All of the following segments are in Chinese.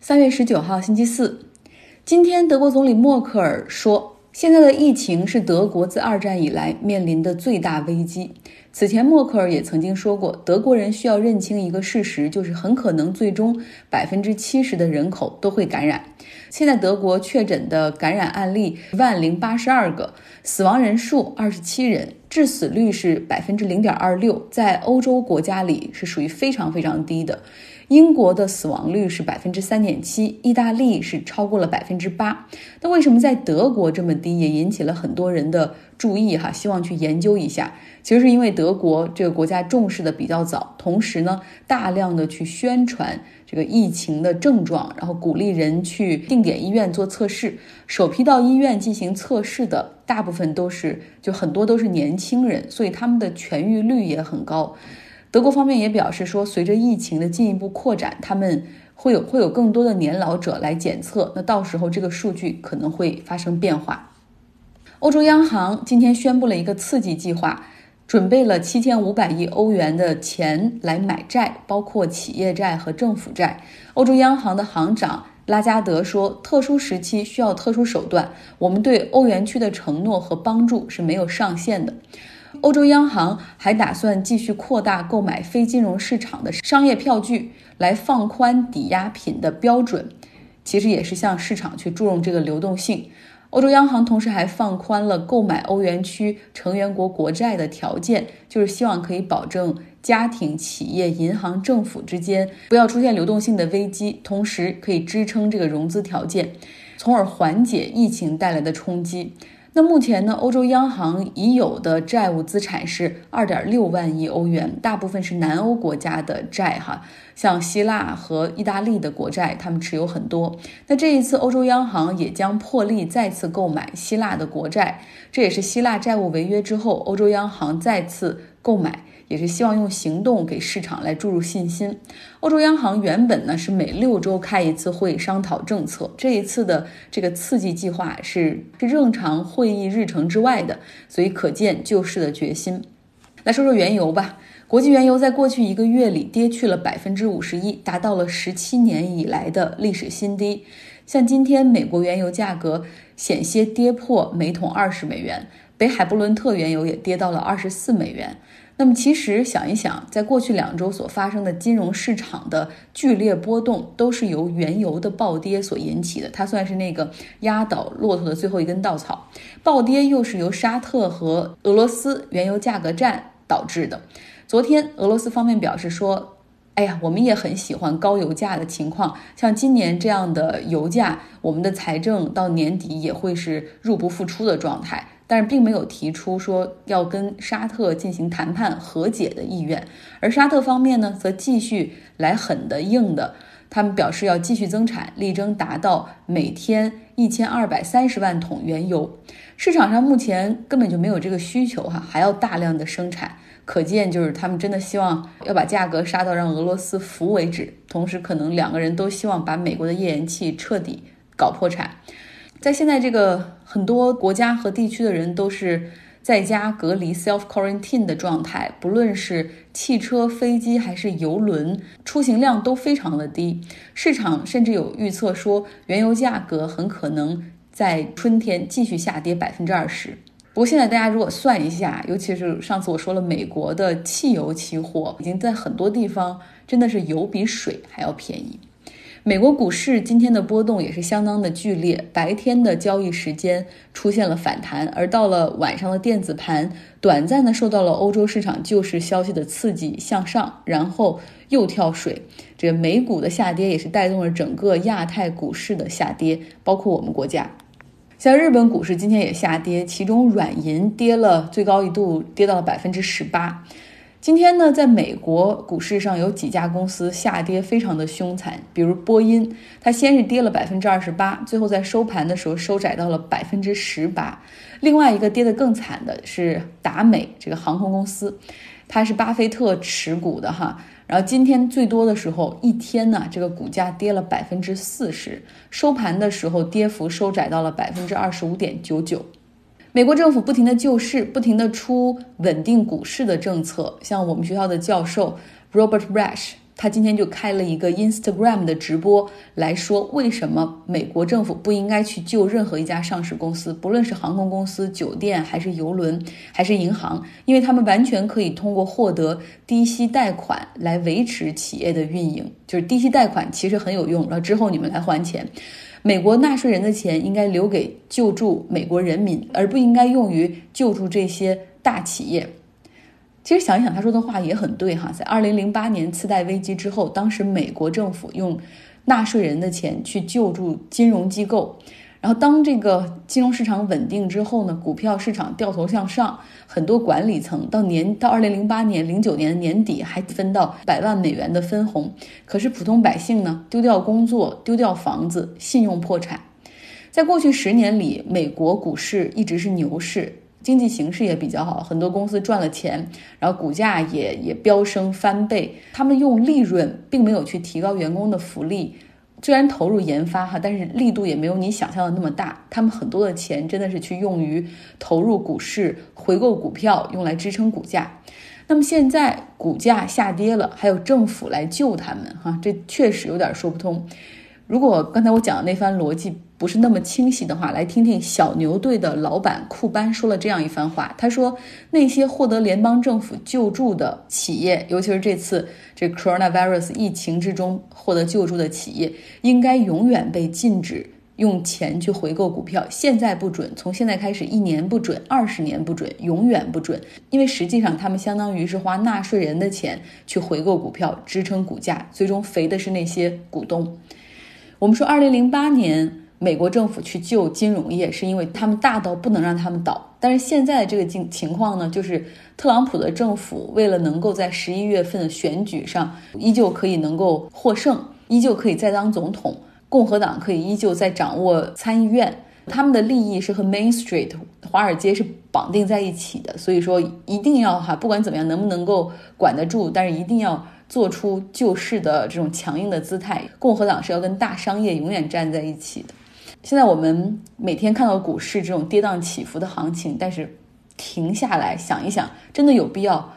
三月十九号，星期四，今天德国总理默克尔说，现在的疫情是德国自二战以来面临的最大危机。此前，默克尔也曾经说过，德国人需要认清一个事实，就是很可能最终百分之七十的人口都会感染。现在德国确诊的感染案例一万零八十二个，死亡人数二十七人，致死率是百分之零点二六，在欧洲国家里是属于非常非常低的。英国的死亡率是百分之三点七，意大利是超过了百分之八。那为什么在德国这么低，也引起了很多人的注意哈？希望去研究一下。其实是因为德国这个国家重视的比较早，同时呢，大量的去宣传这个疫情的症状，然后鼓励人去定点医院做测试。首批到医院进行测试的大部分都是，就很多都是年轻人，所以他们的痊愈率也很高。德国方面也表示说，随着疫情的进一步扩展，他们会有会有更多的年老者来检测，那到时候这个数据可能会发生变化。欧洲央行今天宣布了一个刺激计划，准备了七千五百亿欧元的钱来买债，包括企业债和政府债。欧洲央行的行长拉加德说，特殊时期需要特殊手段，我们对欧元区的承诺和帮助是没有上限的。欧洲央行还打算继续扩大购买非金融市场的商业票据，来放宽抵押品的标准，其实也是向市场去注重这个流动性。欧洲央行同时还放宽了购买欧元区成员国国债的条件，就是希望可以保证家庭、企业、银行、政府之间不要出现流动性的危机，同时可以支撑这个融资条件，从而缓解疫情带来的冲击。那目前呢，欧洲央行已有的债务资产是二点六万亿欧元，大部分是南欧国家的债，哈，像希腊和意大利的国债，他们持有很多。那这一次，欧洲央行也将破例再次购买希腊的国债，这也是希腊债务违约之后，欧洲央行再次购买。也是希望用行动给市场来注入信心。欧洲央行原本呢是每六周开一次会商讨政策，这一次的这个刺激计划是是正常会议日程之外的，所以可见救市的决心。来说说原油吧，国际原油在过去一个月里跌去了百分之五十一，达到了十七年以来的历史新低。像今天美国原油价格险些跌破每桶二十美元，北海布伦特原油也跌到了二十四美元。那么，其实想一想，在过去两周所发生的金融市场的剧烈波动，都是由原油的暴跌所引起的。它算是那个压倒骆驼的最后一根稻草。暴跌又是由沙特和俄罗斯原油价格战导致的。昨天，俄罗斯方面表示说：“哎呀，我们也很喜欢高油价的情况，像今年这样的油价，我们的财政到年底也会是入不敷出的状态。”但是并没有提出说要跟沙特进行谈判和解的意愿，而沙特方面呢，则继续来狠的硬的，他们表示要继续增产，力争达到每天一千二百三十万桶原油。市场上目前根本就没有这个需求哈，还要大量的生产，可见就是他们真的希望要把价格杀到让俄罗斯服为止，同时可能两个人都希望把美国的页岩气彻底搞破产。在现在这个很多国家和地区的人都是在家隔离 （self quarantine） 的状态，不论是汽车、飞机还是游轮，出行量都非常的低。市场甚至有预测说，原油价格很可能在春天继续下跌百分之二十。不过现在大家如果算一下，尤其是上次我说了，美国的汽油期货已经在很多地方真的是油比水还要便宜。美国股市今天的波动也是相当的剧烈，白天的交易时间出现了反弹，而到了晚上的电子盘，短暂的受到了欧洲市场救市消息的刺激向上，然后又跳水。这个美股的下跌也是带动了整个亚太股市的下跌，包括我们国家，像日本股市今天也下跌，其中软银跌了，最高一度跌到了百分之十八。今天呢，在美国股市上有几家公司下跌非常的凶残，比如波音，它先是跌了百分之二十八，最后在收盘的时候收窄到了百分之十八。另外一个跌得更惨的是达美这个航空公司，它是巴菲特持股的哈，然后今天最多的时候一天呢，这个股价跌了百分之四十，收盘的时候跌幅收窄到了百分之二十五点九九。美国政府不停的救市，不停的出稳定股市的政策。像我们学校的教授 Robert Rash，他今天就开了一个 Instagram 的直播，来说为什么美国政府不应该去救任何一家上市公司，不论是航空公司、酒店，还是邮轮，还是银行，因为他们完全可以通过获得低息贷款来维持企业的运营。就是低息贷款其实很有用，然后之后你们来还钱。美国纳税人的钱应该留给救助美国人民，而不应该用于救助这些大企业。其实想一想，他说的话也很对哈。在二零零八年次贷危机之后，当时美国政府用纳税人的钱去救助金融机构，然后当这个金融市场稳定之后呢，股票市场掉头向上，很多管理层到年到二零零八年、零九年的年底还分到百万美元的分红，可是普通百姓呢，丢掉工作、丢掉房子、信用破产。在过去十年里，美国股市一直是牛市。经济形势也比较好，很多公司赚了钱，然后股价也也飙升翻倍。他们用利润并没有去提高员工的福利，虽然投入研发哈，但是力度也没有你想象的那么大。他们很多的钱真的是去用于投入股市、回购股票，用来支撑股价。那么现在股价下跌了，还有政府来救他们哈，这确实有点说不通。如果刚才我讲的那番逻辑不是那么清晰的话，来听听小牛队的老板库班说了这样一番话。他说：“那些获得联邦政府救助的企业，尤其是这次这 coronavirus 疫情之中获得救助的企业，应该永远被禁止用钱去回购股票。现在不准，从现在开始一年不准，二十年不准，永远不准。因为实际上他们相当于是花纳税人的钱去回购股票，支撑股价，最终肥的是那些股东。”我们说，二零零八年美国政府去救金融业，是因为他们大到不能让他们倒。但是现在的这个情情况呢，就是特朗普的政府为了能够在十一月份的选举上依旧可以能够获胜，依旧可以再当总统，共和党可以依旧在掌握参议院，他们的利益是和 Main Street 华尔街是绑定在一起的。所以说，一定要哈，不管怎么样，能不能够管得住，但是一定要。做出救市的这种强硬的姿态，共和党是要跟大商业永远站在一起的。现在我们每天看到股市这种跌宕起伏的行情，但是停下来想一想，真的有必要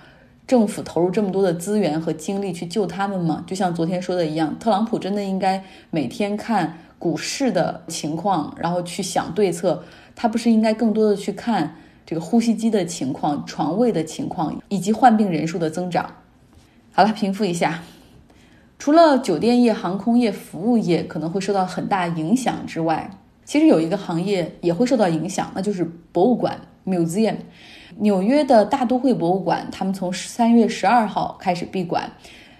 政府投入这么多的资源和精力去救他们吗？就像昨天说的一样，特朗普真的应该每天看股市的情况，然后去想对策。他不是应该更多的去看这个呼吸机的情况、床位的情况以及患病人数的增长？好了，平复一下。除了酒店业、航空业、服务业可能会受到很大影响之外，其实有一个行业也会受到影响，那就是博物馆 （museum）。纽约的大都会博物馆，他们从三月十二号开始闭馆。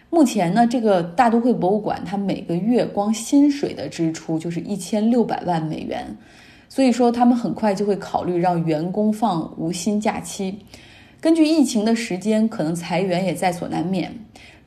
目前呢，这个大都会博物馆它每个月光薪水的支出就是一千六百万美元，所以说他们很快就会考虑让员工放无薪假期。根据疫情的时间，可能裁员也在所难免。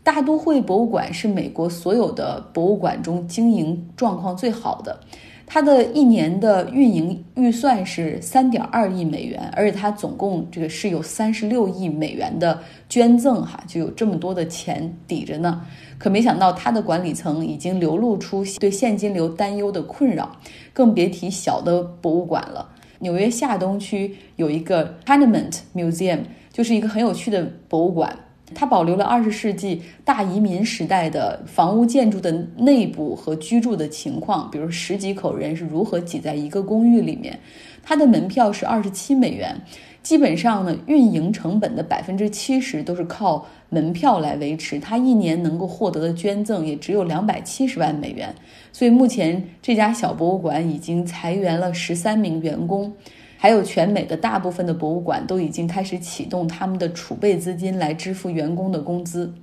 大都会博物馆是美国所有的博物馆中经营状况最好的，它的一年的运营预算是三点二亿美元，而且它总共这个是有三十六亿美元的捐赠，哈，就有这么多的钱抵着呢。可没想到，它的管理层已经流露出对现金流担忧的困扰，更别提小的博物馆了。纽约下东区有一个 Tenement Museum。就是一个很有趣的博物馆，它保留了二十世纪大移民时代的房屋建筑的内部和居住的情况，比如十几口人是如何挤在一个公寓里面。它的门票是二十七美元，基本上呢，运营成本的百分之七十都是靠门票来维持。它一年能够获得的捐赠也只有两百七十万美元，所以目前这家小博物馆已经裁员了十三名员工。还有全美的大部分的博物馆都已经开始启动他们的储备资金来支付员工的工资。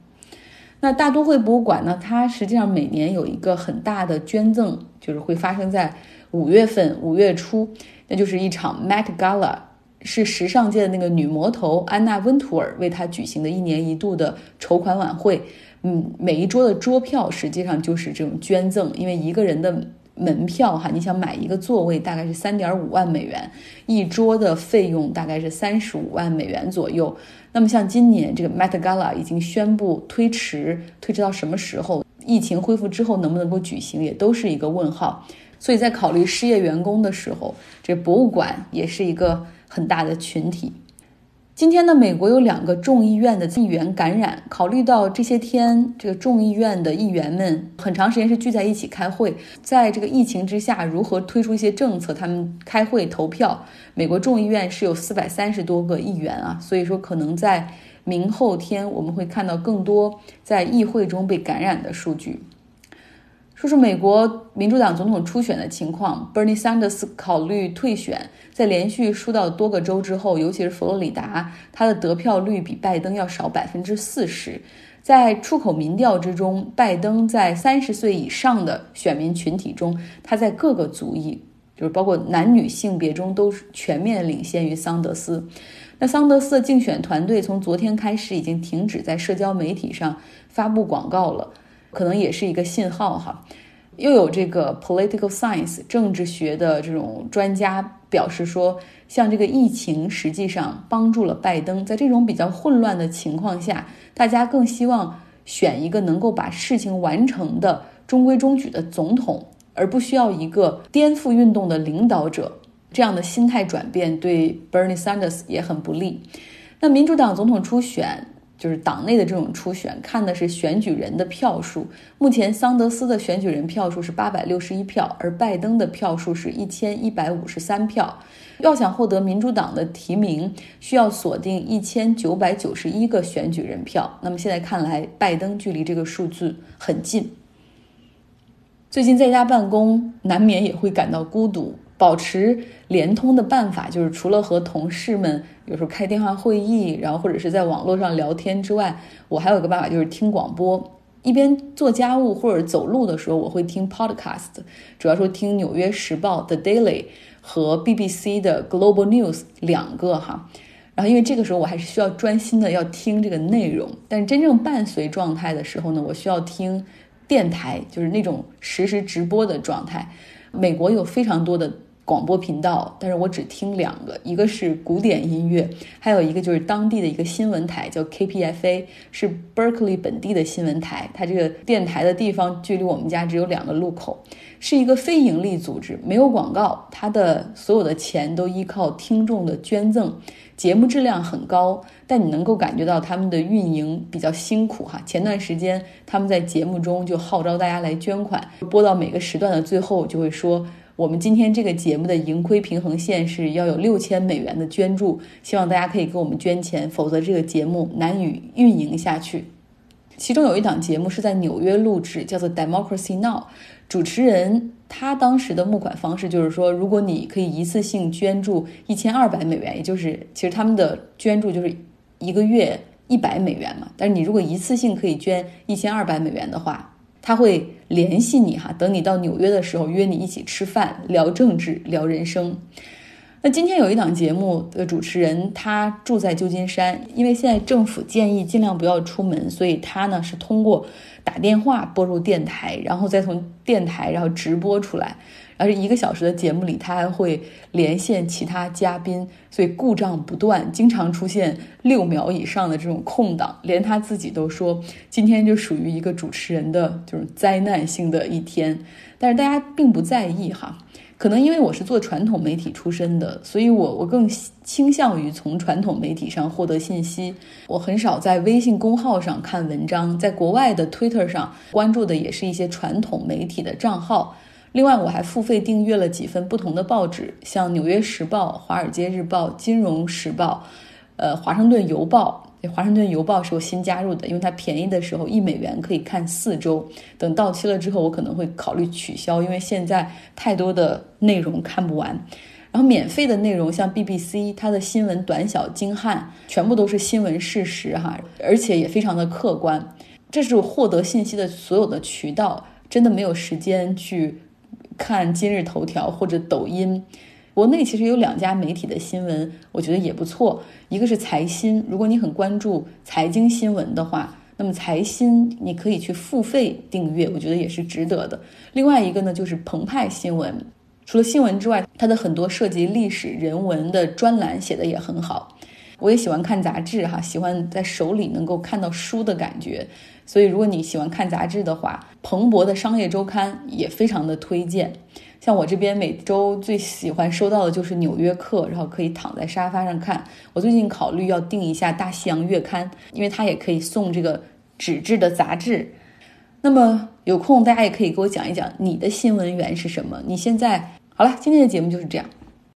那大都会博物馆呢？它实际上每年有一个很大的捐赠，就是会发生在五月份五月初，那就是一场 Met Gala，是时尚界的那个女魔头安娜温图尔为她举行的一年一度的筹款晚会。嗯，每一桌的桌票实际上就是这种捐赠，因为一个人的。门票哈，你想买一个座位大概是三点五万美元，一桌的费用大概是三十五万美元左右。那么像今年这个 Met Gala 已经宣布推迟，推迟到什么时候？疫情恢复之后能不能够举行，也都是一个问号。所以在考虑失业员工的时候，这博物馆也是一个很大的群体。今天呢，美国有两个众议院的议员感染。考虑到这些天，这个众议院的议员们很长时间是聚在一起开会，在这个疫情之下，如何推出一些政策？他们开会投票。美国众议院是有四百三十多个议员啊，所以说可能在明后天我们会看到更多在议会中被感染的数据。说是美国民主党总统初选的情况，Bernie Sanders 考虑退选，在连续输到多个州之后，尤其是佛罗里达，他的得票率比拜登要少百分之四十。在出口民调之中，拜登在三十岁以上的选民群体中，他在各个族裔，就是包括男女性别中，都全面领先于桑德斯。那桑德斯的竞选团队从昨天开始已经停止在社交媒体上发布广告了。可能也是一个信号哈，又有这个 political science 政治学的这种专家表示说，像这个疫情实际上帮助了拜登，在这种比较混乱的情况下，大家更希望选一个能够把事情完成的中规中矩的总统，而不需要一个颠覆运动的领导者。这样的心态转变对 Bernie Sanders 也很不利。那民主党总统初选。就是党内的这种初选，看的是选举人的票数。目前桑德斯的选举人票数是八百六十一票，而拜登的票数是一千一百五十三票。要想获得民主党的提名，需要锁定一千九百九十一个选举人票。那么现在看来，拜登距离这个数字很近。最近在家办公，难免也会感到孤独。保持联通的办法，就是除了和同事们有时候开电话会议，然后或者是在网络上聊天之外，我还有一个办法，就是听广播。一边做家务或者走路的时候，我会听 podcast，主要说听《纽约时报》The Daily 和 BBC 的 Global News 两个哈。然后因为这个时候我还是需要专心的要听这个内容，但是真正伴随状态的时候呢，我需要听电台，就是那种实时直播的状态。美国有非常多的。广播频道，但是我只听两个，一个是古典音乐，还有一个就是当地的一个新闻台，叫 KPFA，是 Berkeley 本地的新闻台。它这个电台的地方距离我们家只有两个路口，是一个非盈利组织，没有广告，它的所有的钱都依靠听众的捐赠，节目质量很高，但你能够感觉到他们的运营比较辛苦哈。前段时间他们在节目中就号召大家来捐款，播到每个时段的最后就会说。我们今天这个节目的盈亏平衡线是要有六千美元的捐助，希望大家可以给我们捐钱，否则这个节目难以运营下去。其中有一档节目是在纽约录制，叫做《Democracy Now》，主持人他当时的募款方式就是说，如果你可以一次性捐助一千二百美元，也就是其实他们的捐助就是一个月一百美元嘛，但是你如果一次性可以捐一千二百美元的话。他会联系你哈，等你到纽约的时候约你一起吃饭，聊政治，聊人生。那今天有一档节目的主持人，他住在旧金山，因为现在政府建议尽量不要出门，所以他呢是通过打电话拨入电台，然后再从电台然后直播出来。而一个小时的节目里，他还会连线其他嘉宾，所以故障不断，经常出现六秒以上的这种空档，连他自己都说今天就属于一个主持人的就是灾难性的一天。但是大家并不在意哈，可能因为我是做传统媒体出身的，所以我我更倾向于从传统媒体上获得信息。我很少在微信公号上看文章，在国外的 Twitter 上关注的也是一些传统媒体的账号。另外，我还付费订阅了几份不同的报纸，像《纽约时报》《华尔街日报》《金融时报》，呃，《华盛顿邮报》。《华盛顿邮报》是我新加入的，因为它便宜的时候一美元可以看四周。等到期了之后，我可能会考虑取消，因为现在太多的内容看不完。然后免费的内容像 BBC，它的新闻短小精悍，全部都是新闻事实哈，而且也非常的客观。这是获得信息的所有的渠道，真的没有时间去。看今日头条或者抖音，国内其实有两家媒体的新闻，我觉得也不错。一个是财新，如果你很关注财经新闻的话，那么财新你可以去付费订阅，我觉得也是值得的。另外一个呢，就是澎湃新闻，除了新闻之外，它的很多涉及历史人文的专栏写的也很好。我也喜欢看杂志哈，喜欢在手里能够看到书的感觉。所以，如果你喜欢看杂志的话，彭博的商业周刊也非常的推荐。像我这边每周最喜欢收到的就是《纽约客》，然后可以躺在沙发上看。我最近考虑要订一下《大西洋月刊》，因为它也可以送这个纸质的杂志。那么有空大家也可以给我讲一讲你的新闻源是什么？你现在好了，今天的节目就是这样。